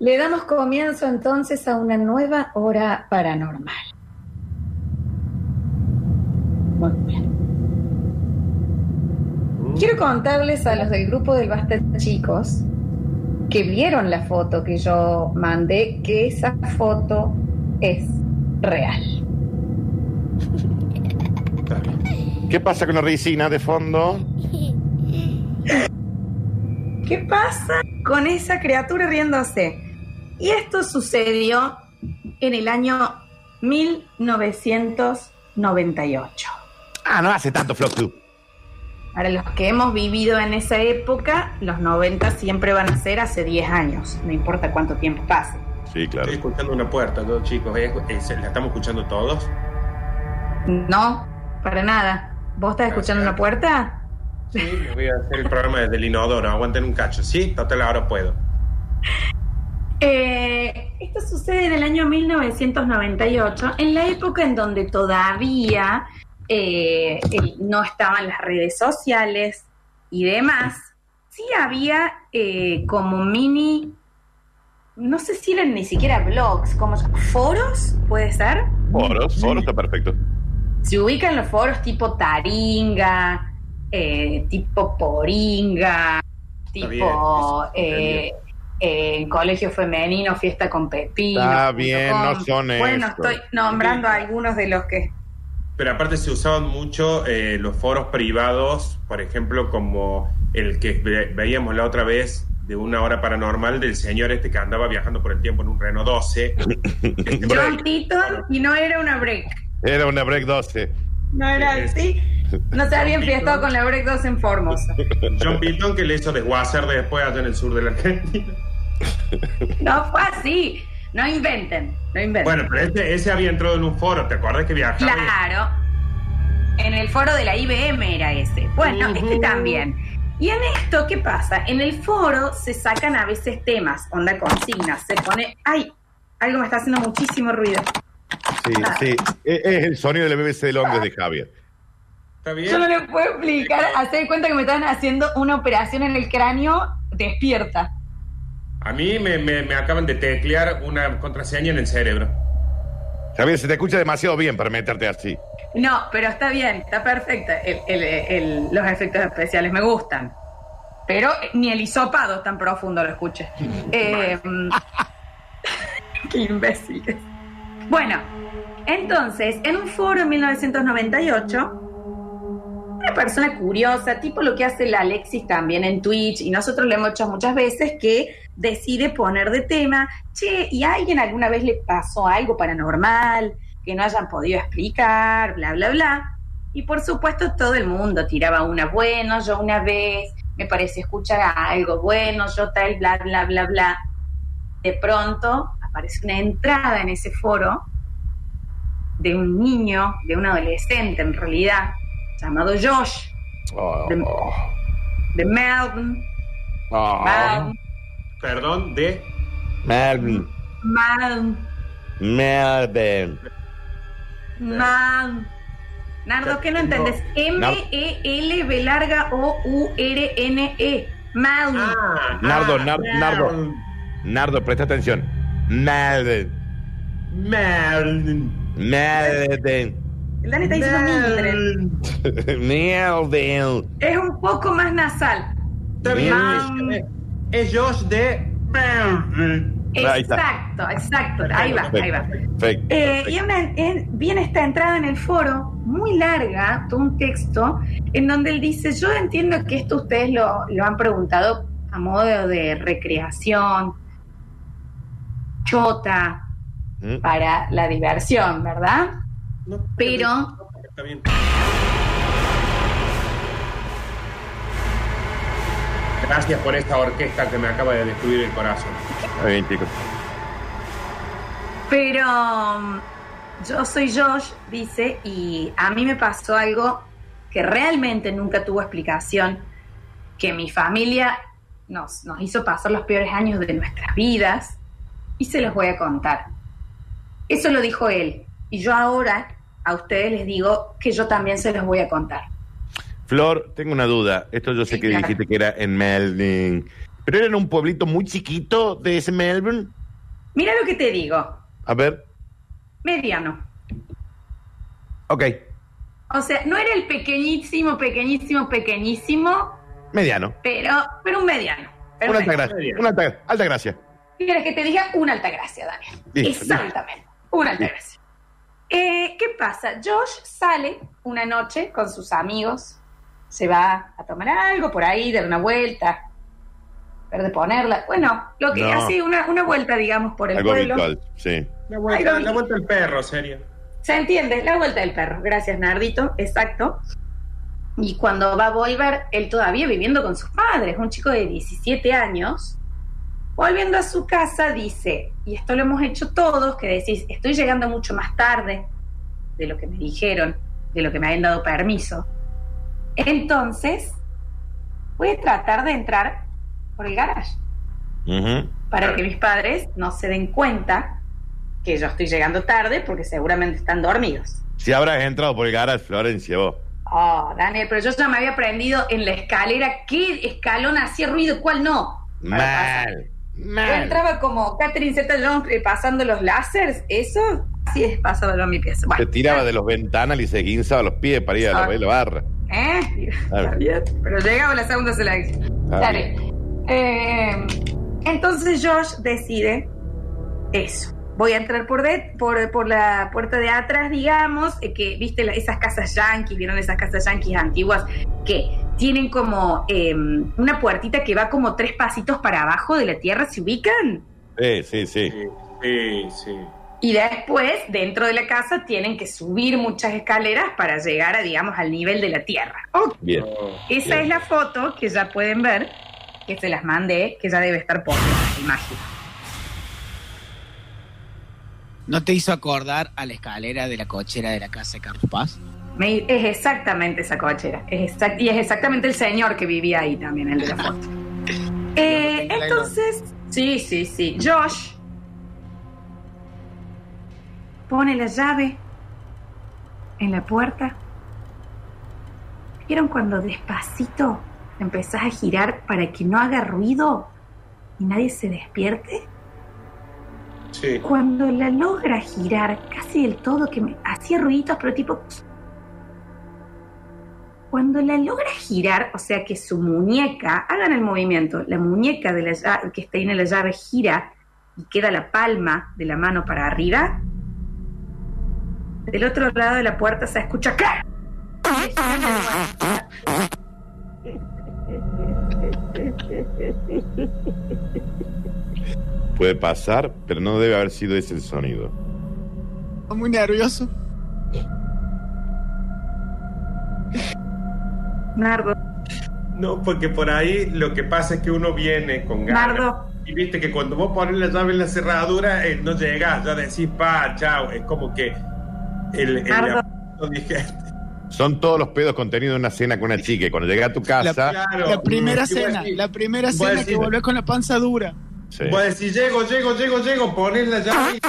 Le damos comienzo entonces a una nueva hora paranormal. Muy bien. Quiero contarles a los del grupo del Basta Chicos que vieron la foto que yo mandé, que esa foto es real. ¿Qué pasa con la ricina de fondo? ¿Qué pasa con esa criatura riéndose? Y esto sucedió en el año 1998. Ah, no hace tanto, Flop tú. Para los que hemos vivido en esa época, los 90 siempre van a ser hace 10 años, no importa cuánto tiempo pase. Sí, claro. Estoy escuchando una puerta, ¿no, chicos? ¿Es- es- ¿La estamos escuchando todos? No, para nada. ¿Vos estás escuchando una puerta? Sí, me voy a hacer el programa desde el inodoro. Aguanten un cacho. Sí, total, ahora puedo. Eh, esto sucede en el año 1998, en la época en donde todavía eh, no estaban las redes sociales y demás. Sí había eh, como mini, no sé si eran ni siquiera blogs, como foros, puede ser. Foros, foros está perfecto. Se ubican los foros tipo Taringa, eh, tipo Poringa, bien, tipo está eh, eh, Colegio Femenino, Fiesta con Pepino. Está bien, punto no son Bueno, estoy nombrando algunos de los que... Pero aparte se usaban mucho eh, los foros privados, por ejemplo, como el que ve- veíamos la otra vez de una hora paranormal del señor este que andaba viajando por el tiempo en un Renault 12. Este, John Titton y no era una break. Era una break 12. No era Sí, así. No se había enfiestado con la break 2 en Formosa. John Bilton que le hizo desguacer después allá en el sur de la Argentina. No fue así. No inventen, no inventen. Bueno, pero ese, ese había entrado en un foro, ¿te acuerdas que viajaba? Claro. En el foro de la IBM era ese. Bueno, este también. Y en esto, ¿qué pasa? En el foro se sacan a veces temas, onda consignas. Se pone. ¡Ay! Algo me está haciendo muchísimo ruido. Sí, sí. Es, es el sonido del BBC de Londres de Javier. ¿Está bien? Yo no le puedo explicar. Hacer cuenta que me están haciendo una operación en el cráneo despierta. A mí me, me- me acaban de teclear una contraseña en el cerebro. Javier, se te escucha demasiado bien para meterte así. No, pero está bien, está perfecta. El- el- el- los efectos especiales me gustan. Pero ni el hisopado es tan profundo lo escuché. Eh, qué imbécil. que es. Bueno, entonces, en un foro en 1998, una persona curiosa, tipo lo que hace la Alexis también en Twitch, y nosotros lo hemos hecho muchas veces, que decide poner de tema, che, ¿y a alguien alguna vez le pasó algo paranormal que no hayan podido explicar, bla, bla, bla? Y por supuesto todo el mundo tiraba una, bueno, yo una vez me pareció escuchar algo, bueno, yo tal, bla, bla, bla, bla. De pronto aparece una entrada en ese foro de un niño, de un adolescente en realidad, llamado Josh, Oh, De- de Melbourne. oh. Melbourne. Perdón, de... Melvin. Melbourne. Melvin. Melbourne. Nardo, ¿qué no entendés? M-E-L-B larga O-U-R-N-E. Melbourne. Ah, Nardo, ah, Nar- Nardo. Nardo, presta atención. Melvin. Melvin. Melvin. El Dani está diciendo Mildred. Melvin. Es un poco más nasal. Está bien. Josh de. Exacto, exacto. Ahí va, ahí va. Perfecto. Eh, y una- en- viene esta entrada en el foro, muy larga, todo un texto, en donde él dice, yo entiendo que esto ustedes lo, lo han preguntado a modo de recreación, chota, ¿Mm? para la diversión, ¿verdad? No, Pero- Está bien. Gracias por esta orquesta que me acaba de destruir el corazón. Está bien, chicos. Pero um, yo soy Josh, dice, y a mí me pasó algo que realmente nunca tuvo explicación, que mi familia nos, nos hizo pasar los peores años de nuestras vidas, y se los voy a contar. Eso lo dijo él, y yo ahora a ustedes les digo que yo también se los voy a contar. Flor, tengo una duda. Esto yo sé Sí, que claro. dijiste que era en Melvin. Pero era en un pueblito muy chiquito de ese Melbourne. Mira lo que te digo. A ver, Mediano. ok, O sea, no era el pequeñísimo, pequeñísimo, pequeñísimo, mediano. pero, pero un mediano. Pero Una un alta gracia. Una alta, alta gracia. ¿Quieres que te diga una alta gracia, Daniel? Listo, Exactamente, una alta gracia. Eh, ¿Qué pasa? Josh sale una noche con sus amigos, se va a tomar algo por ahí, dar una vuelta, ver de ponerla. Bueno, lo que No. hace una, una vuelta, digamos, por el Algo pueblo. habitual, sí. La vuelta, la vuelta al perro, serio. Se entiende, la vuelta del perro. Gracias, Nardito, exacto. Y cuando va a volver, él todavía viviendo con sus padres, un chico de 17 años, volviendo a su casa, dice, y esto lo hemos hecho todos, que decís, estoy llegando mucho más tarde de lo que me dijeron, de lo que me habían dado permiso. Entonces, voy a tratar de entrar por el garage para que mis padres no se den cuenta que yo estoy llegando tarde porque seguramente están dormidos. Si habrás entrado por el garage, Florencia, vos. Oh, Daniel, pero yo ya me había aprendido en la escalera qué escalón hacía ruido y cuál no. Pasar. Mal. Yo Mal. entraba como Catherine Zeta Jones eh, pasando los láseres, eso sí es pasado yo mi pieza. Se Bueno, tiraba de los ventanales y se guinzaba los pies para ir a la, Ah. la barra. ¿Eh? A ver. Está bien. Pero llegaba la segunda se la Dale. Eh, entonces Josh decide eso. Voy a entrar por, de- por, por la puerta de atrás, digamos, eh, que viste la- esas casas yanquis, vieron esas casas yanquis antiguas que tienen como eh, una puertita que va como tres pasitos para abajo de la tierra, ¿se ubican? Sí, sí, sí. Sí, sí, sí. Y después, dentro de la casa, tienen que subir muchas escaleras para llegar, a, digamos, al nivel de la tierra. Ok. Bien. Oh. Esa Bien. es la foto que ya pueden ver, que se las mandé, que ya debe estar por la imagen. ¿No te hizo acordar a la escalera de la cochera de la casa de Carlos Paz? Me- es exactamente esa cochera. Es exact- y es exactamente el señor que vivía ahí también, el de la foto. Eh, entonces, sí, sí, sí. Josh pone la llave en la puerta. ¿Vieron cuando despacito empezás a girar para que no haga ruido y nadie se despierte? Sí. Cuando la logra girar casi del todo, que me hacía ruiditos, pero tipo. Cuando la logra girar, o sea que su muñeca, hagan el movimiento, la muñeca de la llave, que está ahí en la llave gira y queda la palma de la mano para arriba, del otro lado de la puerta se escucha ¡Clac! Puede pasar, pero no debe haber sido ese el sonido. Estoy muy nervioso. Nardo, No, porque por ahí lo que pasa es que uno viene con ganas. Nardo, Y viste que cuando vos pones la llave en la cerradura, eh, no llegas, ya decís pa, chao. Es como que el, el Son todos los pedos contenidos en una cena con una chica. Y cuando llegué a tu casa, claro. La primera cena, decir- la primera voy a cena que decir- volvés con la panza dura. sí. Voy a decir, llego, llego, llego, llego, pones la llave. y-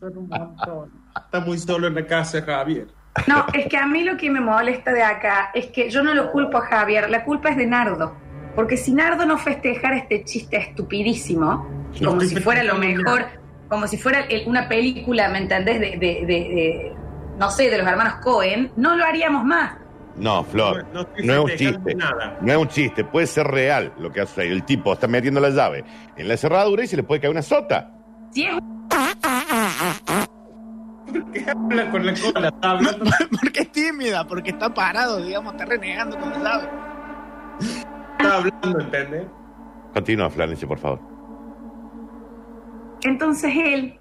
Son un montón. Está muy solo en la casa, Javier. No, es que a mí lo que me molesta de acá es que yo no lo culpo a Javier, la culpa es de Nardo. Porque si Nardo no festejara este chiste estupidísimo, No como si fuera lo mejor, como si fuera el- una película, ¿me entendés? De, de- de- de- no sé, de los hermanos Cohen, no lo haríamos más. No, Flor, No, no estoy no es un chiste. nada. No es un chiste, puede ser real lo que hace. El tipo está metiendo la llave en la cerradura y se le puede caer una sota. Si es ¿Qué habla con la cola? Está hablando- porque es tímida, porque está parado, digamos, está renegando con la llave. está hablando, ¿entendés? Continúa, Florencia, por favor. Entonces él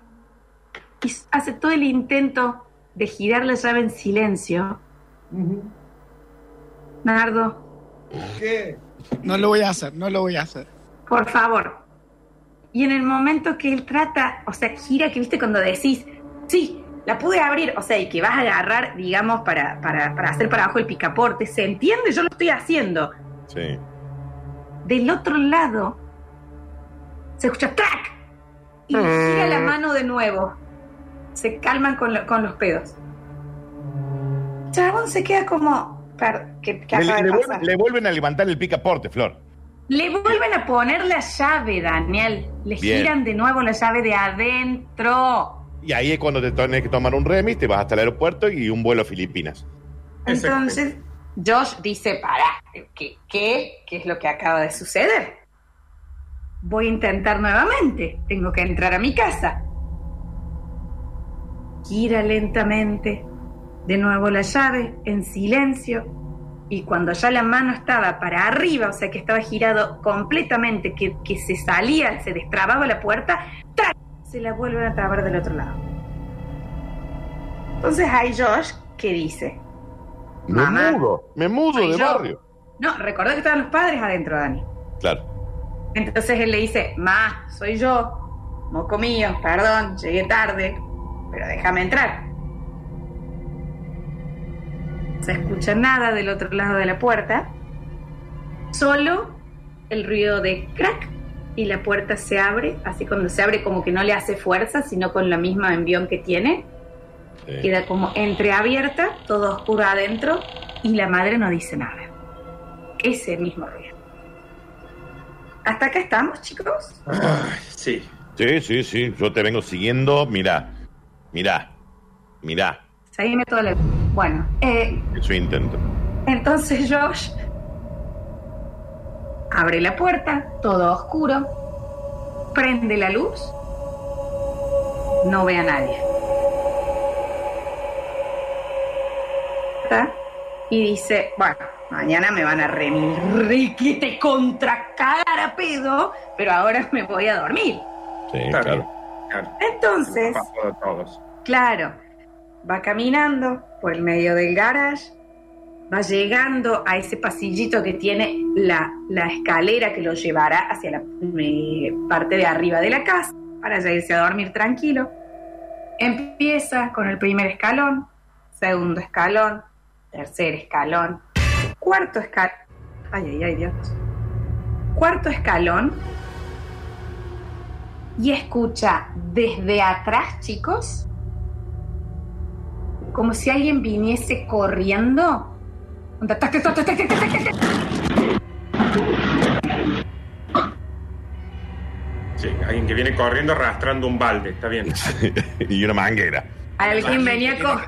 hace todo el intento de girar la llave en silencio. Nardo, ¿Qué? No lo voy a hacer, no lo voy a hacer. Por favor. Y en el momento que él trata, o sea, gira, que viste cuando decís, sí, la pude abrir, o sea, y que vas a agarrar, digamos, para, para, para hacer para abajo el picaporte, ¿se entiende? Yo lo estoy haciendo. Sí. Del otro lado, se escucha ¡track! Y gira la mano de nuevo. Se calman con, lo- con los pedos. Chabón se queda como, Le, le vuelven, le vuelven a levantar el picaporte, Flor. Le vuelven a poner la llave, Daniel. Le Bien. giran de nuevo la llave de adentro. Y ahí es cuando te tenés que tomar un remis, te vas hasta el aeropuerto y un vuelo a Filipinas. Entonces, Josh dice, para, ¿qué, qué, ¿qué es lo que acaba de suceder? Voy a intentar nuevamente. Tengo que entrar a mi casa. Gira lentamente. De nuevo la llave, en silencio. Y cuando ya la mano estaba para arriba, o sea que estaba girado completamente, que, que se salía, se destrababa la puerta, ¡trac! se la vuelven a trabar del otro lado. Entonces hay Josh que dice, Me mudo, me mudo de yo. barrio. No, recordá que estaban los padres adentro, Dani. Claro. Entonces él le dice, Ma, soy yo, moco mío, perdón, llegué tarde, pero déjame entrar. No se escucha nada del otro lado de la puerta, solo el ruido de crack y la puerta se abre, así cuando se abre como que no le hace fuerza, sino con la misma envión que tiene, Sí. queda como entreabierta, todo oscuro adentro y la madre no dice nada. Ese mismo ruido. ¿Hasta acá estamos, chicos? Ay, sí. Sí, sí, sí. Yo te vengo siguiendo. Mirá, mirá, mirá. Seguime toda la... Bueno, eh, Eso intento. entonces Josh abre la puerta, todo oscuro, prende la luz, no ve a nadie. ¿Está? Y dice, bueno, mañana me van a remilriquete contra cagar a pedo, pero ahora me voy a dormir. Sí, claro. claro. Entonces, todos. Claro, va caminando por el medio del garage, va llegando a ese pasillito que tiene la, la escalera que lo llevará hacia la eh, parte de arriba de la casa para ya irse a dormir tranquilo. Empieza con el primer escalón, segundo escalón, tercer escalón, Cuarto escalón. Ay, ay, ay, Dios. Cuarto escalón. Y escucha desde atrás, chicos, como si alguien viniese corriendo. Sí, alguien que viene corriendo arrastrando un balde, está bien. y una manguera. Alguien venía con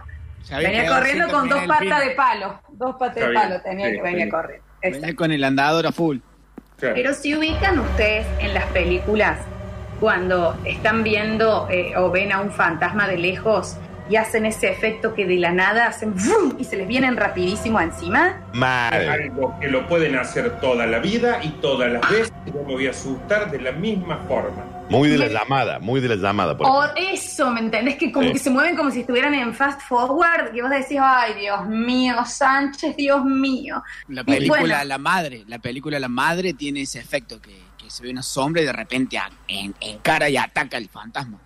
venía corriendo con dos patas de palo. Dos patas de palo tenía sí, que venir sí. corriendo. Venía con el andador a full. Claro. Pero si ubican ustedes en las películas cuando están viendo eh, o ven a un fantasma de lejos y hacen ese efecto que de la nada hacen ¡vrum! y se les vienen rapidísimo encima. Mal. Algo que lo pueden hacer toda la vida y todas las veces y yo me voy a asustar de la misma forma. Muy de la llamada, muy de la llamada. Por O eso, ¿me entendés? Que como Sí. que se mueven como si estuvieran en fast forward, que vos decís, ay, Dios mío, Sánchez, Dios mío. La película bueno. La Madre, la película La Madre tiene ese efecto que, que se ve una sombra y de repente en, encara y ataca al fantasma.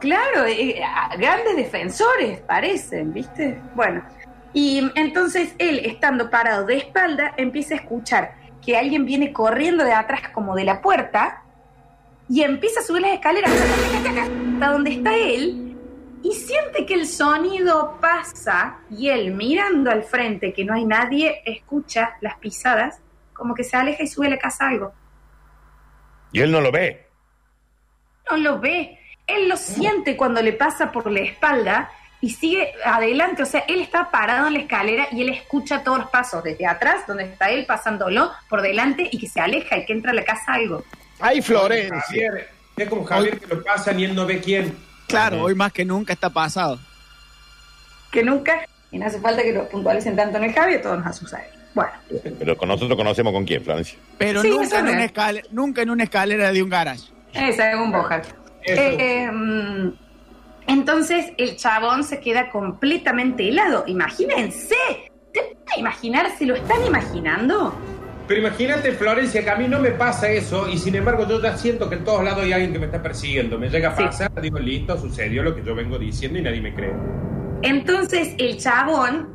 Claro, eh, grandes defensores parecen, ¿viste? Bueno, y entonces él, estando parado de espalda, empieza a escuchar que alguien viene corriendo de atrás como de la puerta y empieza a subir las escaleras hasta donde está él y siente que el sonido pasa y él mirando al frente que no hay nadie escucha las pisadas como que se aleja y sube a la casa algo. Y él no lo ve. no lo ve. Él lo siente cuando le pasa por la espalda y sigue adelante. O sea, él está parado en la escalera y él escucha todos los pasos desde atrás, donde está él pasándolo por delante y que se aleja y que entra a la casa algo. ¡Ay, Florencia! Javier, es como Javier que lo pasa y él no ve quién. Claro, hoy más que nunca está pasado. Que nunca, y no hace falta que lo puntualicen tanto en el Javi, a todos nos ha sucedido. Bueno, Pero con nosotros conocemos con quién, Florencia. Pero Sí, nunca, es en una escalera, nunca en una escalera de un garage. según Bojar. Eso. Eh, eh, mm, entonces el chabón se queda completamente helado. Imagínense. ¿Te pueden imaginar? ¿Se lo están imaginando? Pero imagínate, Florencia, que a mí no me pasa eso y sin embargo yo ya siento que en todos lados hay alguien que me está persiguiendo. Me llega a Sí. pasar, digo, listo, sucedió lo que yo vengo diciendo y nadie me cree. Entonces el chabón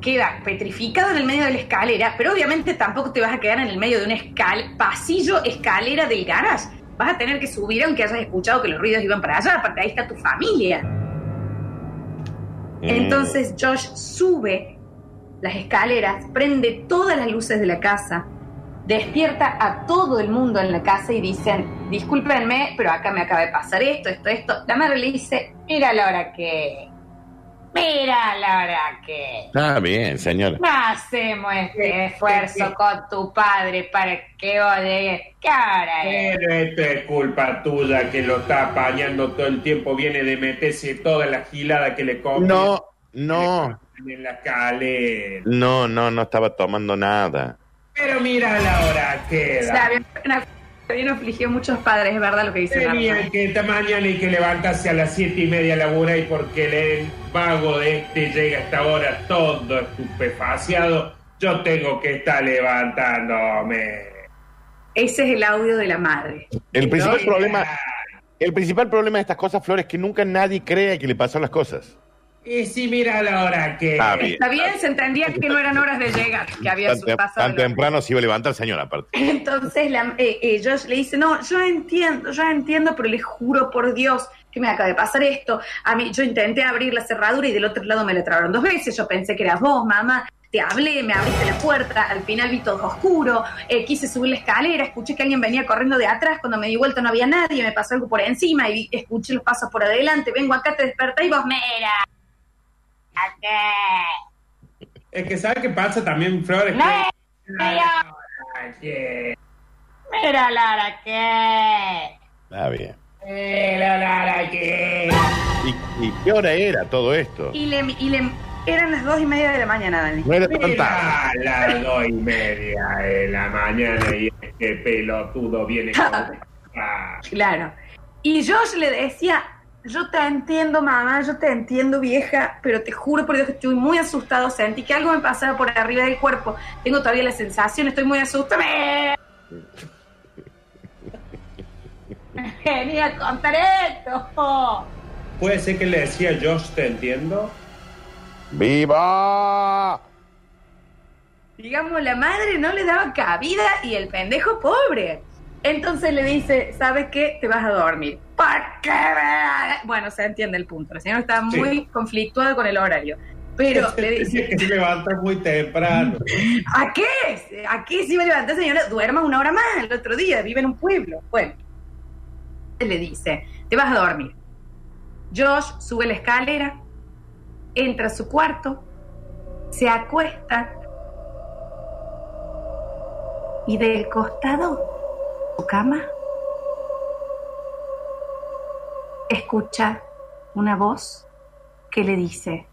queda petrificado en el medio de la escalera, pero obviamente tampoco te vas a quedar en el medio de un escal pasillo, escalera del garage. Vas a tener que subir aunque hayas escuchado que los ruidos iban para allá, aparte ahí está tu familia. Mm. Entonces Josh sube las escaleras, prende todas las luces de la casa, despierta a todo el mundo en la casa y dicen, discúlpenme, pero acá me acaba de pasar esto, esto, esto. La madre le dice, mira la hora que... Mira la hora que... Está bien, señora. No hacemos este esfuerzo con tu padre para que odie. ¿Qué hora es? Pero esto es culpa tuya que lo está apañando todo el tiempo. Viene de meterse toda la gilada que le come. No, no, En la escalera. no, no, no estaba tomando nada. Pero mira la hora que bien, bien afligió muchos padres, es verdad lo que dice Tenía que esta mañana y que levantarse a las siete y media a labura y porque el vago de este llega a esta hora todo estupefaciado, yo tengo que estar levantándome. Ese es el audio de la madre. El principal No, problema, el principal problema de estas cosas, Flores, es que nunca nadie cree que le pasó las cosas. Y si mira la hora que... Está bien. Está bien, se entendía que no eran horas de llegar, que había Tan, su pasado. tan temprano se iba a levantar el señor, aparte. Entonces la, eh, eh, Josh le dice, no, yo entiendo, yo entiendo, pero le juro por Dios que me acaba de pasar esto. A mí, yo intenté abrir la cerradura y del otro lado me la trabaron dos veces. Yo pensé que eras vos, mamá. Te hablé, me abriste la puerta, al final vi todo oscuro, eh, quise subir la escalera, escuché que alguien venía corriendo de atrás, cuando me di vuelta no había nadie, me pasó algo por encima y vi- escuché los pasos por adelante, vengo acá, te desperté y vos, mira, ¿a qué? Es que ¿sabes qué pasa también, Flores? No, Que- mira. Que- Mira, Lara, ¿qué? Está bien. Mira la hora que... ¿Y, y qué hora era todo esto? Y le, y le eran las dos y media de la mañana, Dani. No era tan tarde. Las dos y media de la mañana y este pelotudo viene con... Ah, Claro. Y Josh le decía, yo te entiendo, mamá, yo te entiendo, vieja, pero te juro por Dios que estoy muy asustado, sentí que algo me pasaba por arriba del cuerpo. Tengo todavía la sensación, estoy muy asustado. Venía a contar esto. Puede ser que le decía Josh, te entiendo. ¡Viva! Digamos, la madre no le daba cabida y el pendejo pobre. Entonces le dice, ¿sabes qué? Te vas a dormir. ¿Por qué? Bueno, se entiende el punto. El señor está Sí. muy conflictuado con el horario. Pero le dice, que se levanta muy temprano. ¿a qué? ¿A qué si me levanté, señora? Duerma una hora más el otro día, vive en un pueblo. Bueno, le dice, te vas a dormir. Josh sube la escalera, entra a su cuarto, se acuesta y del costado su cama escucha una voz que le dice,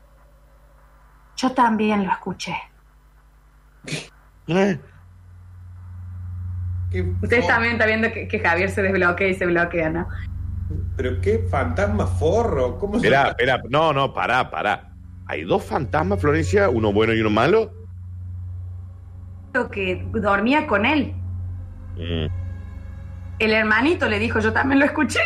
yo también lo escuché. ¿Eh? Qué Ustedes for- también están viendo que, que Javier se desbloquea y se bloquea, ¿no? Pero qué fantasma forro. ¿Cómo se Espera, espera. No, no, pará, pará. ¿Hay dos fantasmas, Florencia? ¿Uno bueno y uno malo? Lo que dormía con él. Mm. El hermanito le dijo, yo también lo escuché.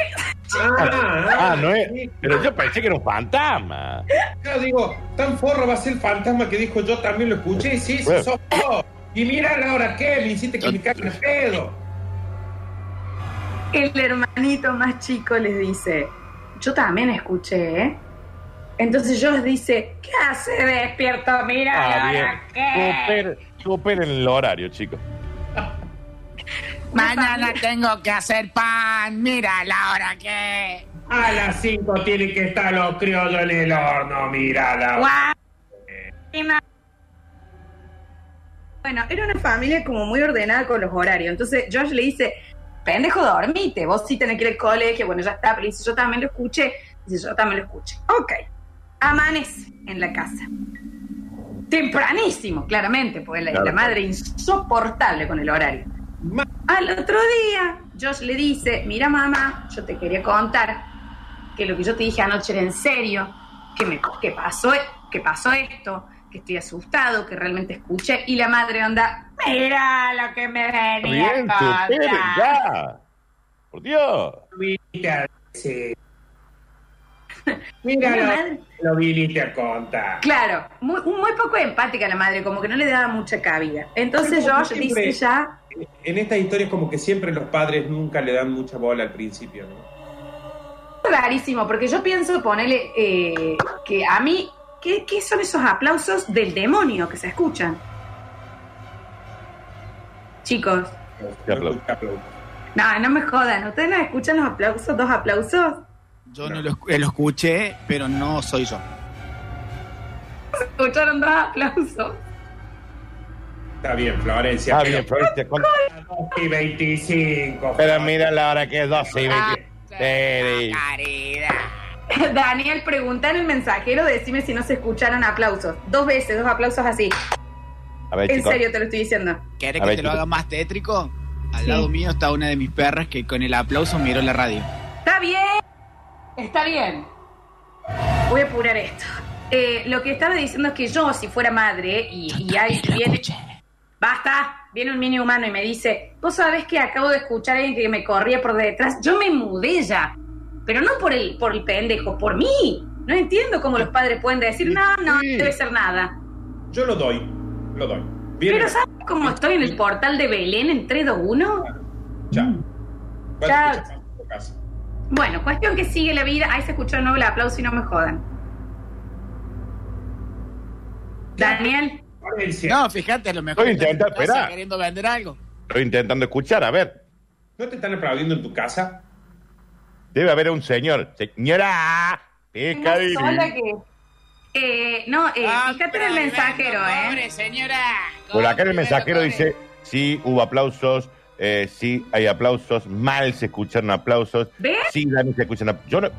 Ah, no es. Pero yo pensé que era un fantasma. Yo digo, tan forro va a ser el fantasma que dijo yo también lo escuché. Sí, sí, Bueno. sos vos. Y mira la hora que me hiciste que me cague el pedo. El hermanito más chico les dice, yo también escuché, ¿eh? Entonces Josh dice, ¿qué hace despierto? Mira, Ah, la bien. hora que... Superen, superen el horario, chicos. Mañana tengo que hacer pan. Mira la hora que. A las 5 tienen que estar los criollos en el horno, mira la Guau. Bueno, era una familia como muy ordenada con los horarios. Entonces Josh le dice, pendejo, dormite, vos sí tenés que ir al colegio. Bueno, ya está, pero dice, yo también lo escuché. Dice, yo también lo escuché. Ok. Amanece en la casa. Tempranísimo, claramente, porque la, Claro. la madre insoportable con el horario. Al otro día, Josh le dice, mira mamá, yo te quería contar que lo que yo te dije anoche era en serio, que, me, que, pasó, que pasó esto, que estoy asustado, que realmente escuché, y la madre anda, mira lo que me venía Bien, a contar. ya. Por Dios. Mira, La lo, madre- lo viniste a contar. Claro, muy, muy poco empática la madre, como que no le daba mucha cabida. Entonces Josh siempre- dice ya, En esta historia es como que siempre los padres nunca le dan mucha bola al principio, ¿no? rarísimo, porque yo pienso ponerle eh, que a mí ¿qué, qué son esos aplausos del demonio que se escuchan? Chicos, no, no me jodan. ¿Ustedes no escuchan los aplausos? ¿Dos aplausos? Yo no lo, eh, lo escuché, pero no soy yo. ¿Escucharon dos aplausos? Está bien, Florencia. Ah, pero- bien, Florencia. con- Y 25. Pero mira la hora que es 12 y Ah, 20. Caridad. Daniel, pregunta en el mensajero, decime si no se escucharon aplausos. Dos veces, dos aplausos así. A ver, En chicos. serio te lo estoy diciendo. ¿Querés A que ver, te lo haga más tétrico? Al Sí. lado mío está una de mis perras que con el aplauso miró la radio. Está bien. Está bien. Voy a apurar esto. Eh, lo que estaba diciendo es que yo, si fuera madre, y, y ahí viene. Basta. Viene un mini humano y me dice: Vos sabés que acabo de escuchar a alguien que me corría por detrás. Yo me mudé ya. Pero no por el, por el pendejo, por mí. No entiendo cómo los padres pueden decir: No, no, Sí. debe ser nada. Yo lo doy. Lo doy. Viene. Pero ¿sabes cómo estoy en el portal de Belén en 3, 2, 1? Chao. Chao. Bueno, cuestión que sigue la vida. Ahí se escuchó de nuevo el aplauso y no me jodan. Daniel, No, fíjate, a lo mejor Estoy intentando esperar. queriendo vender algo. Estoy intentando escuchar, a ver. ¿no te están aplaudiendo en tu casa? Debe haber un señor. Señora, pecadillo. sola que... Eh, no, eh, Ah, fíjate en el mensajero, ¿eh? Pobre señora. Por acá en el mensajero pobre. dice, sí, hubo aplausos, eh, sí, hay aplausos, mal se escucharon aplausos, ¿Ves? sí, Dani, se escuchan ap- Yo no,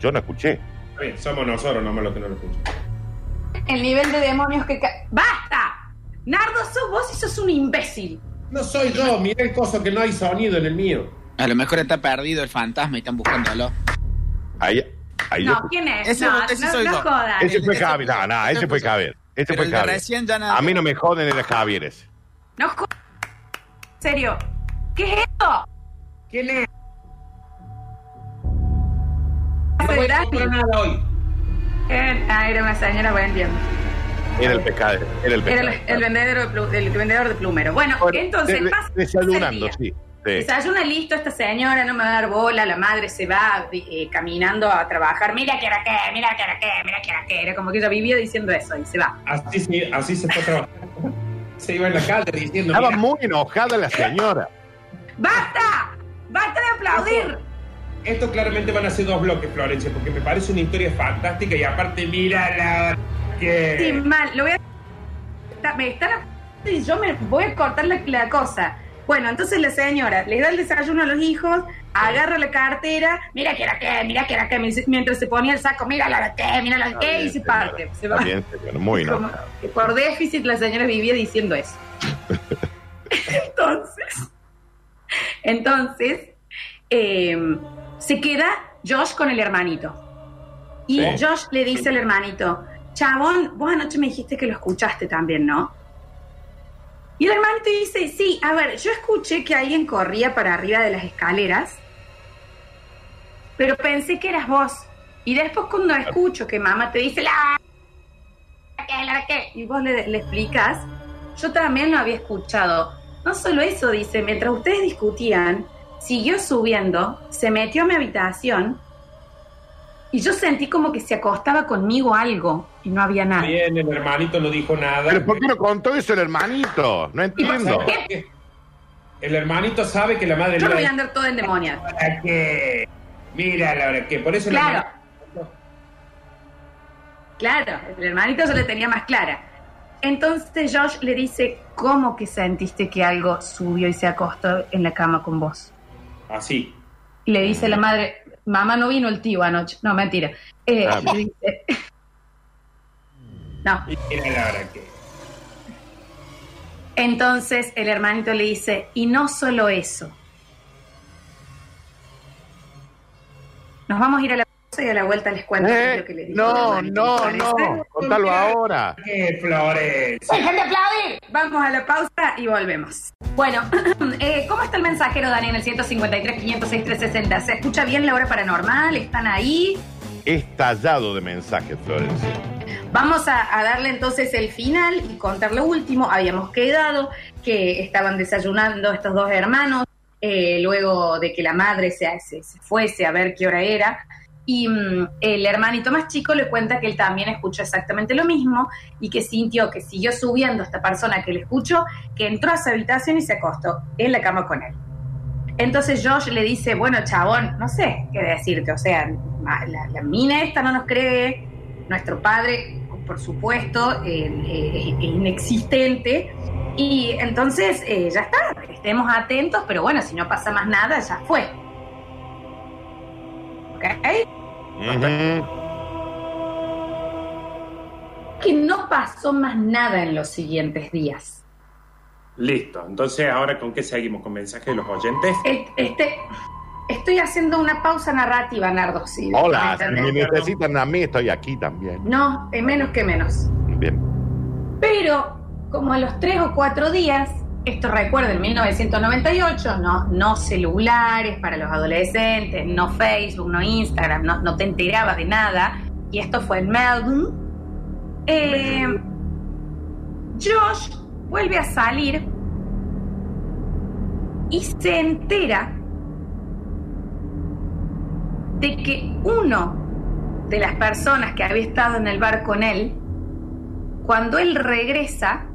yo no escuché. Bien, somos nosotros nomás los que no lo escuchan. El nivel de demonios que... ca- ¡Basta! Nardo, sos vos y sos un imbécil. No soy yo, mira el coso que no hay sonido en el mío. A lo mejor está perdido el fantasma y están buscándolo. Ahí, ahí No, yo- ¿quién es? Ese- no, ese no, soy no yo. jodan. Ese fue Javier. No, no, ese fue Javier. Ese fue Javier. recién ya nada. A mí no me joden el Javieres. No jodan. En serio. ¿Qué es esto? ¿Quién es? No voy a Dani. comprar nada hoy. Ah, era una señora, bueno, entiendo. Era el pescado. Era el Era pescado. el, el vendedor de plu- el vendedor de plumero. Bueno, Bueno, entonces de- pasa Desayunando, sí. sí. Desayuna listo esta señora, no me va a dar bola, la madre se va eh, caminando a trabajar, mira que era qué, mira que era qué, mira que era qué, era como que ella vivía diciendo eso y se va. Así, se- así se está trabajando. Se iba en la calle diciendo. Estaba "Mira, muy enojada la señora. ¡Basta! ¡Basta de aplaudir! Esto claramente van a ser dos bloques, Florencia, porque me parece una historia fantástica y aparte, mira la que. Sí, mal, lo voy a... Está- me están a- y yo me voy a cortar la, la cosa. Bueno, entonces la señora le da el desayuno a los hijos, agarra la cartera, mira que era qué, mira que era qué, mientras se ponía el saco, mira la qué, mira la qué, y se parte. Se va. Está bien, señora, muy Como que por déficit la señora vivía diciendo eso. entonces, entonces, eh, se queda Josh con el hermanito. Y Sí. Josh le dice al hermanito, chabón, vos anoche me dijiste que lo escuchaste también, ¿no? Y el hermanito dice, sí, a ver, yo escuché que alguien corría para arriba de las escaleras, pero pensé que eras vos. Y después cuando escucho que mamá te dice, la que, la que, y vos le, le explicas, yo también lo había escuchado. No solo eso, dice, mientras ustedes discutían, siguió subiendo, se metió a mi habitación y yo sentí como que se acostaba conmigo algo y no había nada. Bien, el hermanito no dijo nada. Pero ¿por qué no contó eso el hermanito? No entiendo. El hermanito sabe que la madre Yo no voy a andar toda endemoniada. ¿Para qué? Mira, la verdad que por eso Claro. hermanito- Claro, el hermanito se le tenía más clara. Entonces Josh le dice, ¿cómo que sentiste que algo subió y se acostó en la cama con vos? Así. Y le dice la madre, mamá no vino el tío anoche. No, mentira. Eh, Ah. le dice, no. Mira, la verdad que. Entonces el hermanito le dice, y no solo eso. Nos vamos a ir a la y a la vuelta les cuento Eh, lo que le dijo el no, no, ¿les no. Contalo ahora. ¿Qué, Florencia? ¡Dejen de aplaudir! Vamos a la pausa y volvemos. Bueno, eh, ¿cómo está el mensajero, Dani, en el 153, 506, 360? ¿Se escucha bien la hora paranormal? ¿Están ahí? Estallado de mensajes, Florencia. Vamos a, a darle entonces el final y contar lo último. Habíamos quedado que estaban desayunando estos dos hermanos, eh, luego de que la madre se, se- se fuese a ver qué hora era. Y mm, el hermanito más chico le cuenta que él también escuchó exactamente lo mismo y que sintió que siguió subiendo esta persona que le escuchó, que entró a su habitación y se acostó en la cama con él. Entonces Josh le dice, bueno, chabón, no sé qué decirte, o sea, la, la mina esta no nos cree, nuestro padre, por supuesto, eh, eh, es inexistente, y entonces eh, ya está, estemos atentos, pero bueno, si no pasa más nada, ya fue. ¿Ok? Ujú. Que no pasó más nada en los siguientes días. Listo. Entonces, ahora con qué seguimos? ¿Con mensajes de los oyentes? Este, estoy haciendo una pausa narrativa, Nardo. sí, Hola, ¿me si me necesitan a mí, estoy aquí también. No, menos que menos. Bien. Pero como a los tres o cuatro días, esto recuerden, 1998, no, no celulares para los adolescentes, no Facebook, no Instagram, no, no te enterabas de nada, y esto fue en Melbourne, eh, Josh vuelve a salir y se entera de que uno de las personas que había estado en el bar con él, cuando él regresa,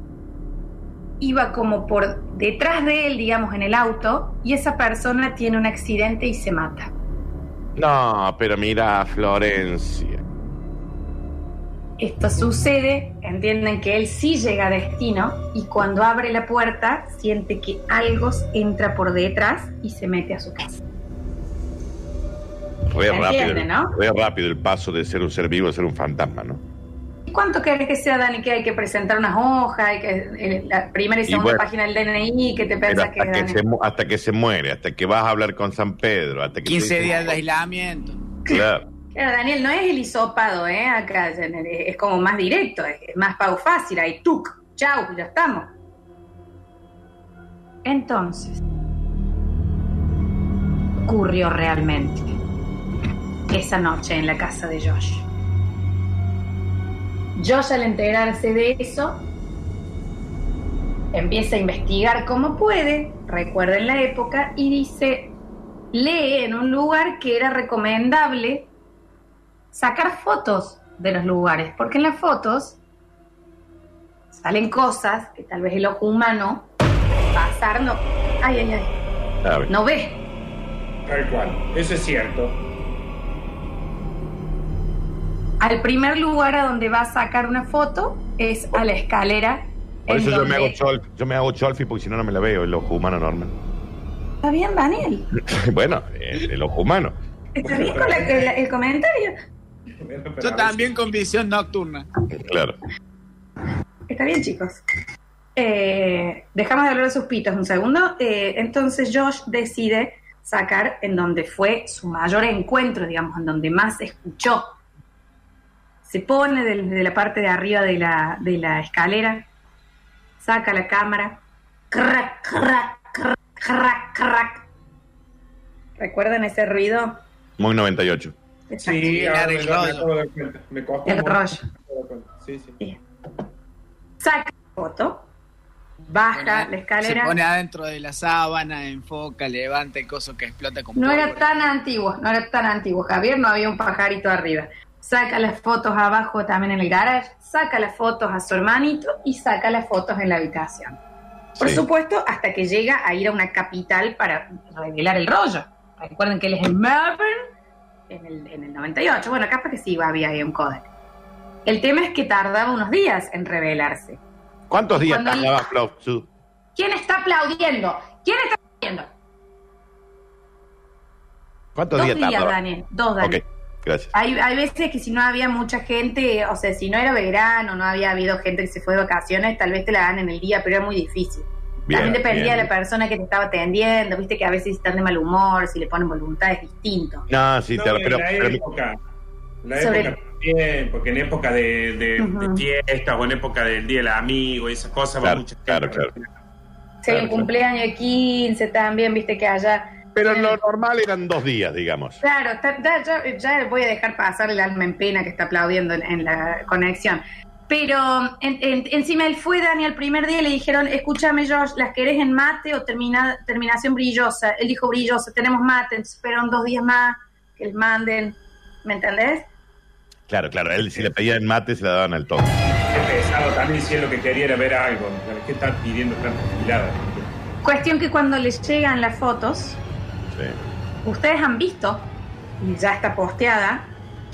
iba como por detrás de él, digamos, en el auto, y esa persona tiene un accidente y se mata. No, pero mira, Florencia. Esto sucede, entienden que él sí llega a destino y cuando abre la puerta siente que algo entra por detrás y se mete a su casa. Re rápido, entiende, ¿no? re rápido el paso de ser un ser vivo a ser un fantasma, ¿no? ¿Y cuánto crees que sea, Dani, que hay que presentar unas hojas, hay que, eh, la primera y Y segunda bueno, página del DNI, que te Pero pensás que, hasta, que Dani? se, hasta que se muere, hasta que vas a hablar con San Pedro, hasta que 15 te- días de aislamiento. Claro. Claro, Daniel, no es el hisopado, ¿eh? Acá es como más directo, es más pago fácil, ahí tuc, chau, ya estamos. Entonces, ocurrió realmente esa noche en la casa de Josh. Josh al enterarse de eso, empieza a investigar como puede, recuerden la época, y dice, lee en un lugar que era recomendable sacar fotos de los lugares, porque en las fotos salen cosas que tal vez el ojo humano pasar no, ay, ay, ay, no ve. Tal cual. Eso es cierto. Al primer lugar a donde va a sacar una foto es a la escalera. Por en eso yo me, hago donde- yo me hago cholfi porque si no, no me la veo, el ojo humano normal. Está bien, Daniel. bueno, el, el ojo humano. Está bien con la- el, el comentario. Yo también con visión nocturna. Claro. Está bien, chicos. Eh, dejamos de hablar de sus pitos un segundo. Eh, entonces Josh decide sacar en donde fue su mayor encuentro, digamos, en donde más escuchó. Se pone del- de, la parte de arriba de la, de la escalera, saca la cámara, crack, crack, crack, crack, crack. ¿Recuerdan ese ruido? Muy 98. Exacto. Sí, el rollo. Me costó El rollo. Sí, sí. Saca la foto, baja la escalera. Se pone adentro de la sábana, enfoca, levanta el coso que explota como No era tan antiguo, no era tan antiguo, Javier, no había un pajarito arriba. Saca las fotos abajo también en el garage, saca las fotos a su hermanito y saca las fotos en la habitación. Por Sí. supuesto, hasta que llega a ir a una capital para revelar el rollo. Recuerden que él es en Melbourne en el, en el 98. Bueno, capaz que sí había ahí un códec. El tema es que tardaba unos días en revelarse. ¿Cuántos días Cuando él- tardaba Flo? Su- ¿Quién está aplaudiendo? ¿Quién está aplaudiendo? ¿Cuántos Dos días días, tardaba? Daniel. Dos, Daniel. Ok, gracias. Hay, hay veces que si no había mucha gente, o sea, si no era verano, no había habido gente que se fue de vacaciones, tal vez te la dan en el día, pero era muy difícil. Bien, También dependía bien. de la persona que te estaba atendiendo, viste que a veces están de mal humor, si le ponen voluntad es distinto. No, sí, No, te- pero, la pero- época. La Sobre- época también, porque en época de, de- de Ujú. fiestas o en época del Día del Amigo y esas cosas va Claro, mucha gente. claro, hay Claro, un cumpleaños de 15 también, viste que allá... pero lo normal eran dos días, digamos. Claro, está- ya, ya- ya voy a dejar pasar el alma en pena que está aplaudiendo en, en la conexión. Pero en- en- encima él fue, Dani, el primer día y le dijeron, escúchame Josh, ¿las querés en mate o termina- terminación brillosa? Él dijo brillosa, tenemos mate, entonces esperaron dos días más que les manden ¿Me entendés? Claro, claro. Él, si le pedían mate, se la daban al toque. Qué pesado también si él lo que quería era ver algo. ¿Qué están pidiendo tantas giladas? Cuestión que cuando les llegan las fotos, Sí. ustedes han visto, y ya está posteada,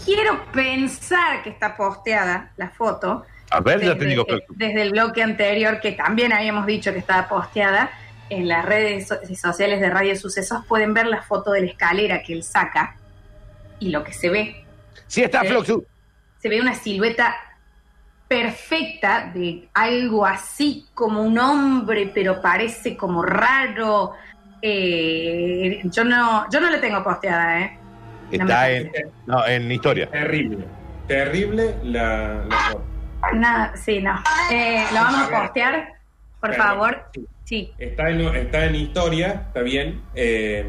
quiero pensar que está posteada la foto, A ver, ya te desde, digo. eh, desde el bloque anterior, que también habíamos dicho que estaba posteada, en las redes so- sociales de Radio Sucesos pueden ver la foto de la escalera que él saca y lo que se ve. Sí, está. Floxu. Se ve una silueta perfecta de algo así como un hombre, pero parece como raro. Eh, yo no, yo no le tengo posteada, ¿eh? No Está en, no, en historia. Terrible. Terrible la, la. Nada, sí, no. Eh, ¿Lo vamos a postear? Por Perdón. favor. Sí. Está en, está en historia, está bien, eh,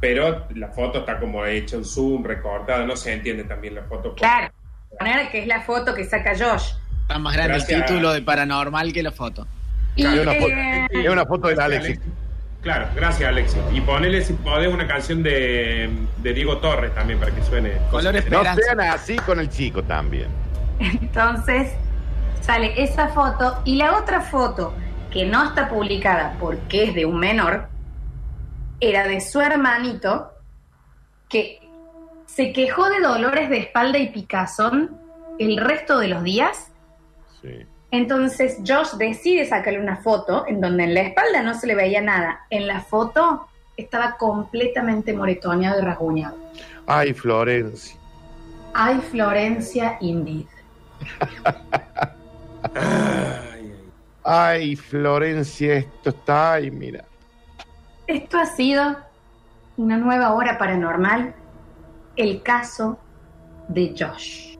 pero la foto está como hecha en zoom, recortada, no se entiende también la foto. Claro. Poner que es la foto que saca Josh. Está más grande Gracias. el título de paranormal que la foto. Y, Es una foto, eh, es una foto del Alexis. Claro, gracias Alexis. Y ponele si podés una canción de, de Diego Torres también para que suene. Color No sean así con el chico también. Entonces sale esa foto y la otra foto que no está publicada porque es de un menor era de su hermanito que se quejó de dolores de espalda y picazón el resto de los días. Sí. Entonces Josh decide sacarle una foto en donde en la espalda no se le veía nada. En la foto estaba completamente moretoneado y rasguñado. Ay, Florencia. Ay, Florencia, indeed. Ay, Florencia, esto está. Ay, mira. Esto ha sido una nueva hora paranormal, el caso de Josh.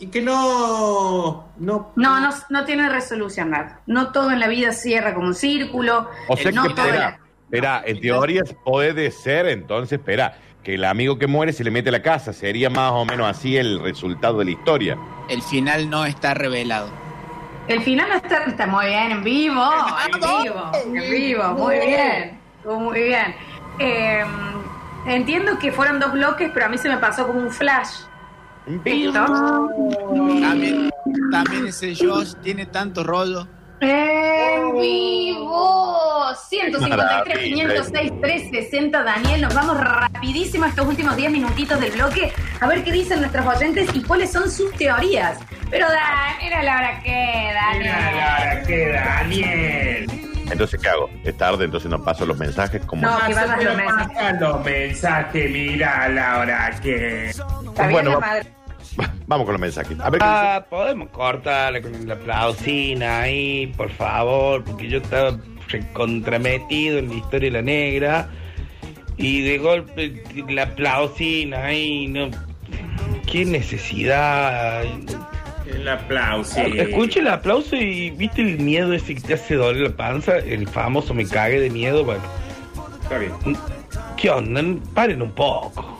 Y que no. No, No, no, no tiene resolución, nada. No todo en la vida cierra como un círculo. O sea no que, todo espera, la- espera, en teoría puede ser, entonces, espera, que el amigo que muere se le mete a la casa. Sería más o menos así el resultado de la historia. El final no está revelado. El final no está, está muy bien en vivo, en vivo, en vivo, muy bien, muy bien. Eh, entiendo que fueron dos bloques, pero a mí se me pasó como un flash. También, también ese Josh tiene tanto rollo. En vivo, 153, Maravilla. 506, 360, Daniel, nos vamos rapidísimo a estos últimos 10 minutitos del bloque a ver qué dicen nuestros oyentes y cuáles son sus teorías. Pero Dan, era la hora que, Daniel. que Daniel. Entonces, ¿qué hago? Es tarde, entonces no paso los mensajes como. No, que vayas Pero los mensajes. los mensajes, mira la hora que. Está bien Bueno, la va- madre. Vamos con los mensajes. A ver. Ah, podemos cortarle con la aplausina ahí, por favor, porque yo estaba recontrametido en la historia de la negra y de golpe la aplausina ahí, no. Qué necesidad. El aplauso. Escucha el aplauso y viste el miedo ese que te hace doler la panza, el famoso me cague de miedo. Bueno, Está bien. ¿qué onda? Paren un poco.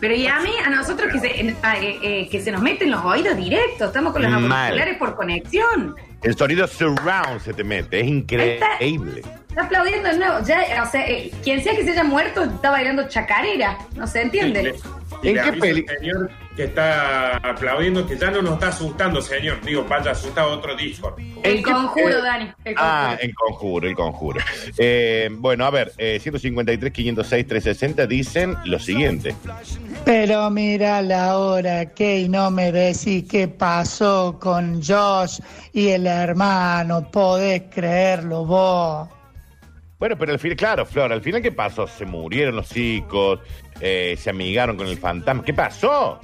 Pero y a mí, a nosotros que se, eh, eh, que se nos meten los oídos directos, estamos con los auriculares por conexión. El sonido surround se te mete, es increíble. Está aplaudiendo de nuevo. Ya, o sea, eh, quien sea que se haya muerto está bailando chacarera. No se entiende. Y ¿En le qué señor que está aplaudiendo que ya no nos está asustando, señor. Digo, vaya, asusta otro Discord. El ¿En qué- conjuro, eh, Dani. El Ah, conjuro. el conjuro, el conjuro. Eh, bueno, a ver, eh, 153, 506, 360 dicen lo siguiente. Pero mira la hora que y no me decís qué pasó con Josh y el hermano, podés creerlo vos. Bueno, pero al final, claro, Flor, al final, ¿qué pasó? Se murieron los chicos, eh, se amigaron con el fantasma. ¿Qué pasó?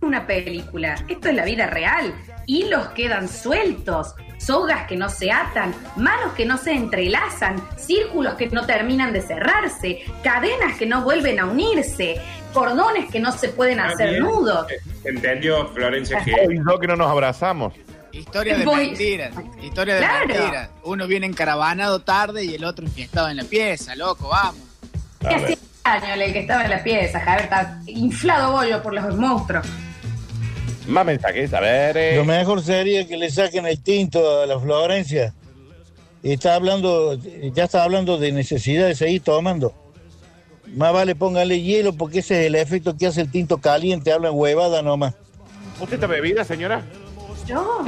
Una película. Esto es la vida real. Hilos quedan sueltos. Sogas que no se atan, manos que no se entrelazan, círculos que no terminan de cerrarse, cadenas que no vuelven a unirse, cordones que no se pueden hacer bien. nudos. ¿Entendió, Florencia, que Hoy no que no nos abrazamos. Historia de Voy- mentiras. Historia de Claro. mentiras. Uno viene encaravanado tarde y el otro enfiestado en la pieza, loco, vamos. Ver. hacía años el que estaba en la pieza, Javier, está inflado bollo por los monstruos. Más mensajes, a ver. eh. Lo mejor sería que le saquen el tinto a la Florencia. Y está hablando, ya está hablando de necesidad de seguir tomando. Más vale póngale hielo porque ese es el efecto que hace el tinto caliente. Hablan huevada nomás. ¿Usted está bebida, señora? Yo,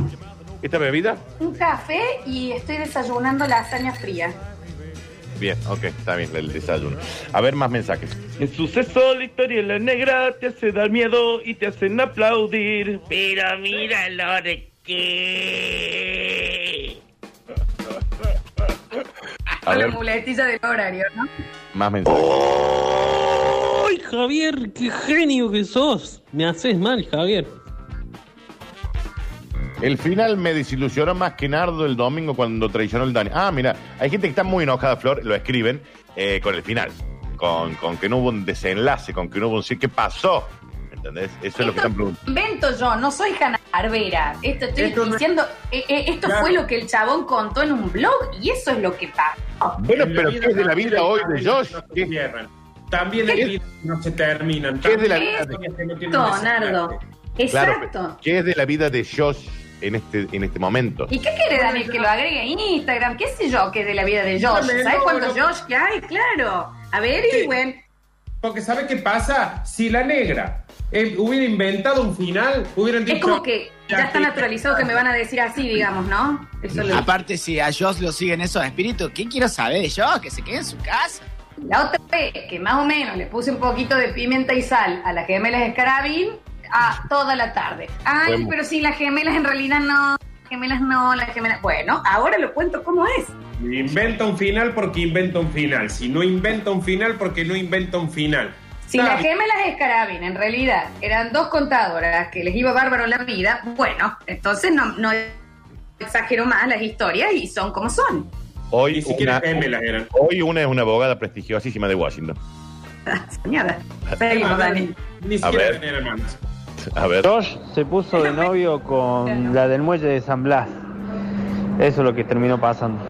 ¿Esta bebida? un café y estoy desayunando lasaña fría. Bien, ok, está bien el desayuno. A ver, más mensajes. El suceso, la historia en la negra te hace dar miedo y te hacen aplaudir. Pero míralo de qué. A Con la ver, muletilla del horario, ¿no? más mensajes. ¡Ay, Javier! ¡Qué genio que sos! Me haces mal, Javier. El final me desilusionó más que Nardo el domingo cuando traicionó el Dani. Ah, mira, hay gente que está muy enojada, Flor, lo escriben eh, con el final. Con, con que no hubo un desenlace, con que no hubo un sí. ¿Qué pasó? ¿Entendés? Eso es lo que están preguntando. Invento yo, no soy Hanna Barbera. Esto estoy Esto no- diciendo, eh, eh, esto Claro. fue lo que el chabón contó en un blog y eso es lo que pasó. Bueno, pero ¿qué es de la vida hoy de Josh? no se ¿Qué, cierran. También que no se terminan. qué es de la vida de, Exacto, Nardo. claro, Exacto. ¿qué es de la vida de Josh en este, en este momento? ¿Y qué quiere Daniel? Que lo agregue en Instagram. ¿Qué sé yo que de la vida de Josh? ¿Sabes no, cuántos no. Josh que hay? Claro. A ver, Sí. y bueno. Porque ¿sabe qué pasa? Si la negra eh, hubiera inventado un final, hubieran dicho... Es como que ya está naturalizado que me van a decir así, digamos, ¿no? Eso lo Aparte, si a Joss lo siguen esos espíritus, ¿qué quiero saber de Joss? Que se quede en su casa. La otra vez que más o menos le puse un poquito de pimienta y sal a las gemelas Escarabín, a toda la tarde. Ay, Bueno. pero si las gemelas en realidad no, las gemelas no, las gemelas... Bueno, ahora lo cuento cómo es. Inventa un final porque inventa un final. Si no inventa un final porque no inventa un final. Si las gemelas Escarabín en realidad eran dos contadoras que les iba bárbaro la vida, bueno, entonces no, no exagero más las historias y son como son. Hoy Ni siquiera una, gemelas eran. hoy una es una abogada prestigiosísima de Washington. Señora, seguimos, Dani. Ni A siquiera eran hermanos. A ver. Josh se puso de novio con la del muelle de San Blas. Eso es lo que terminó pasando.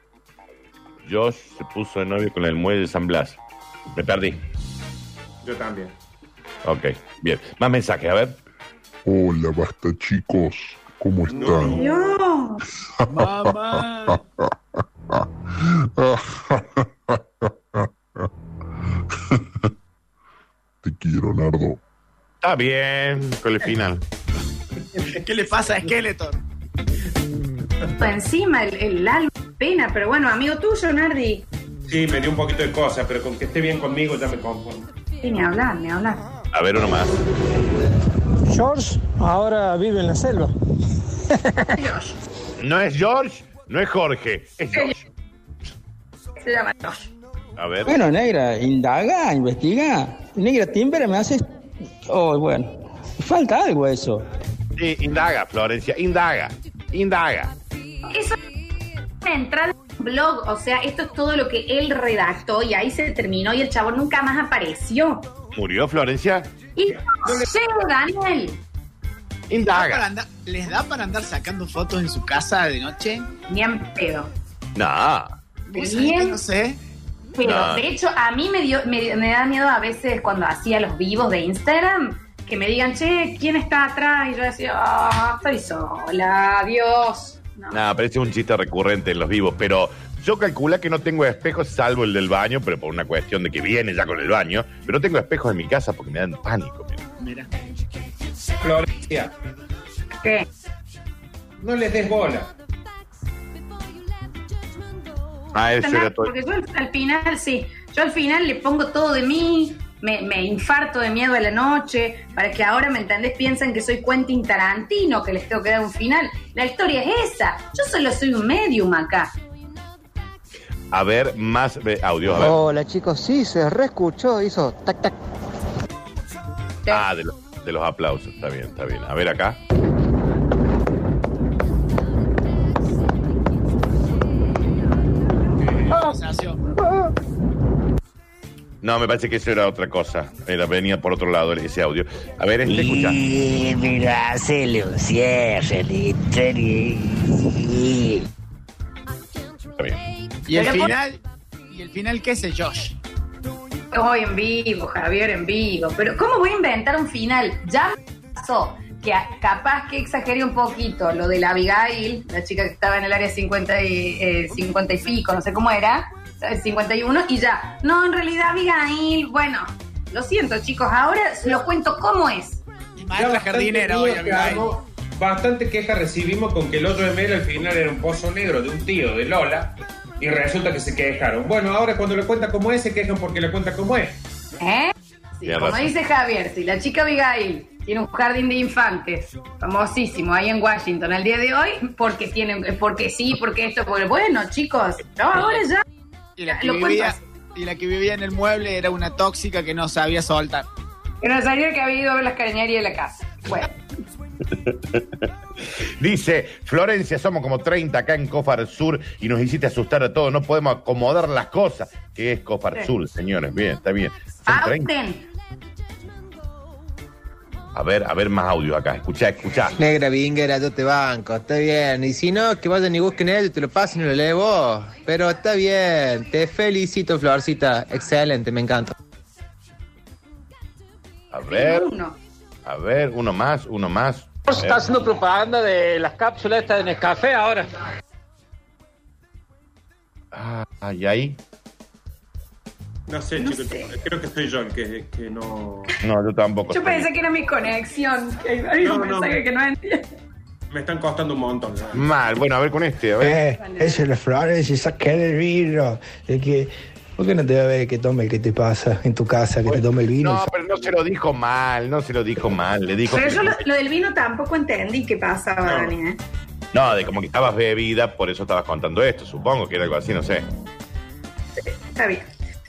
Josh se puso de novio con el muelle de San Blas. Me perdí. Yo también. Ok, bien. Más mensajes, a ver. Hola, basta chicos. ¿Cómo están? Dios. Mamá. Te quiero, Nardo. Está bien con el final. ¿Qué le pasa a Skeletor? Encima el, el alma pena, pero bueno, amigo tuyo, Nardi. Sí, me dio un poquito de cosas, pero con que esté bien conmigo ya me conformo. Sí, ni hablar, ni hablar. A ver, uno más. George ahora vive en la selva. No es George, no es Jorge, es Josh. Se llama Josh. A ver. Bueno, negra, indaga, investiga. Negra, timbre me hace... Oh, bueno. Falta algo eso. Sí, indaga, Florencia, indaga, indaga. Eso es una entrada en un blog, o sea, esto es todo lo que él redactó y ahí se terminó y el chavo nunca más apareció. ¿Murió Florencia? Y no sé, Daniel, ¿Para Indaga. andar- ¿Les da para andar sacando fotos en su casa de noche? ni en pedo. No. ¿Vos sabés Bien. no sé? Pero No. de hecho, a mí me, dio, me, me da miedo a veces cuando hacía los vivos de Instagram que me digan, che, ¿quién está atrás? Y yo decía, ah, estoy sola, Dios. No. Nada, parece un chiste recurrente en los vivos, pero yo calculo que no tengo espejos salvo el del baño, pero por una cuestión de que viene ya con el baño, pero no tengo espejos en mi casa porque me dan pánico. mira. Mira. Florencia, ¿Qué? no les des bola. Ah, eso era todo. Porque yo al, al final, sí, yo al final le pongo todo de mí, me, me infarto de miedo a la noche, para que ahora, ¿me entendés? Piensan que soy Quentin Tarantino, que les tengo que dar un final. La historia es esa. Yo solo soy un medium acá. A ver, más audio, a ver. Hola chicos, sí, se reescuchó, hizo tac tac. Ah, de, los- de los aplausos, está bien, está bien. A ver acá. No, me parece que eso era otra cosa. Era, venía por otro lado ese audio. A ver, este escucha. Y mira, hacele un cierre, literal. Está bien. Y el Pero final, y el final, ¿qué es el Josh? Hoy en vivo, Javier en vivo. Pero ¿cómo voy a inventar un final? Ya me pasó que capaz que exageré un poquito lo de la Abigail, la chica que estaba en el área 50 y, eh, 50 y pico, no sé cómo era. 51 y ya. No, en realidad, Abigail, bueno, lo siento, chicos, ahora lo cuento cómo es. Maestra jardinera hoy, Abigail. Bastante queja recibimos con que el hoyo de Mel al final era un pozo negro de un tío de Lola y resulta que se quejaron. Bueno, ahora cuando le cuenta cómo es, se quejan porque le cuenta cómo es. ¿Eh? Sí, como razón. dice Javier, si la chica Abigail tiene un jardín de infantes famosísimo ahí en Washington el día de hoy, porque tiene, porque sí, porque esto, porque bueno, chicos, no, ahora ya. Y la, que vivía, y la que vivía en el mueble era una tóxica que no sabía soltar. Era sabía que había ido a ver las cañerías de la casa. Bueno, Dice, Florencia, somos como 30 acá en Cofar Sur y nos hiciste asustar a todos. No podemos acomodar las cosas. ¿Qué es Cofar Sí. Sur, señores? Bien, está bien. Son 30. A ver, a ver más audio acá. Escuchá, escuchá. Negra vinguera, yo te banco, está bien. Y si no, que vayan y busquen él, te lo pasen y lo lee vos. Pero está bien, te felicito, Florcita. Excelente, me encanta. A ver, Uno. a ver, uno más, uno más. Ver. Está haciendo propaganda de las cápsulas estas de Nescafé ahora. Ah, y ahí. No sé, No chicos, sé. creo que soy yo el que, que no... No, yo tampoco. Yo estoy. pensé que era mi conexión. Que hay No, no. mensajes que no entiendo. Me están costando un montón. Mal, bueno, a ver con este, a ver. Eh, ese es la Flores y saqué el vino. Es que, ¿por qué no te va a ver que tome el que te pasa en tu casa, que te tome el vino? No, pero no se lo dijo mal, no se lo dijo mal. Le dijo Pero yo lo, lo del vino tampoco entendí qué pasaba, No. Dani, ¿eh? No, de como que estabas bebida, por eso estabas contando esto. Supongo que era algo así, no sé. Está bien.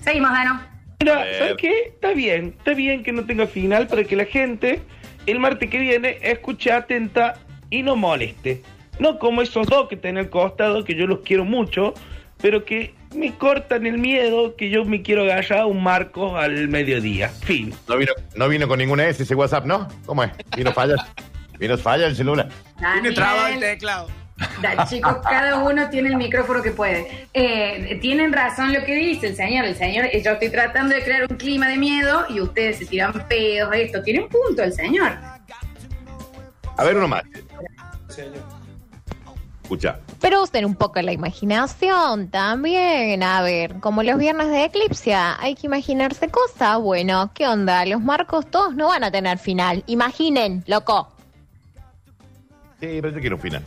Seguimos, Dano. Mira. ¿sabes qué? Está bien, está bien que no tenga final para que la gente el martes que viene escuche atenta y no moleste. No como esos dos que están al costado, que yo los quiero mucho, pero que me cortan el miedo que yo me quiero agarrar a un marco al mediodía. Fin. No vino, no vino con ninguna S ese WhatsApp, ¿no? ¿Cómo es? Vino falla. Vino falla el celular. Tiene trabado el Daniel, teclado. Da- chicos, cada uno tiene el micrófono que puede. Eh, tienen razón lo que dice el señor. El señor, eh, yo estoy tratando de crear un clima de miedo y ustedes se tiran pedos, esto. Tiene un punto el señor. A ver, uno más. Escucha. Pero usen un poco la imaginación también. A ver, como los viernes de Eclipse, hay que imaginarse cosas. Bueno, ¿qué onda? Los marcos todos no van a tener final. Imaginen, loco. Sí, parece que era un final.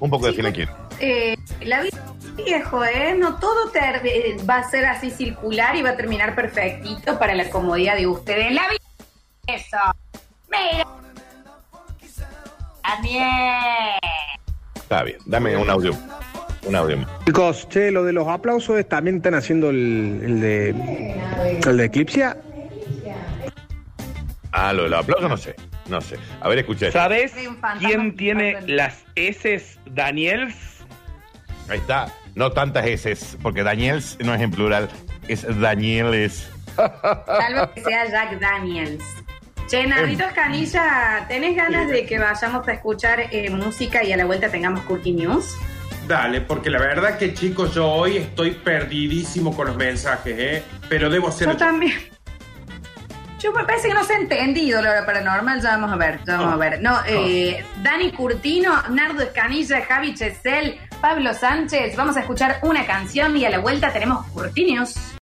Un poco de final quiero. Eh, la vida es viejo, ¿eh? No todo ter- eh, va a ser así circular y va a terminar perfectito para la comodidad de ustedes. La vida eso. Mira. También. Está bien. Dame un audio. Un audio más. Chicos, che, lo de los aplausos también están haciendo el, el de el de Eclipse. Ah, lo del aplauso no sé. No sé. A ver, escuché. ¿Sabes quién tiene las S Daniels? Ahí está. No tantas S, porque Daniels no es en plural. Es Danieles. Salvo que sea Jack Daniels. Che, Nardito Escanilla, ¿tenés ganas de que vayamos a escuchar eh, música y a la vuelta tengamos Curti News? Dale, porque la verdad que chicos, yo hoy estoy perdidísimo con los mensajes, ¿eh? Pero debo ser... Yo también. Yo me parece que no se ha entendido la hora paranormal. Ya vamos a ver, ya vamos a ver. No, eh, Dani Curtino, Nardo Escanilla, Javi Chesel, Pablo Sánchez. Vamos a escuchar una canción y a la vuelta tenemos Curtinios.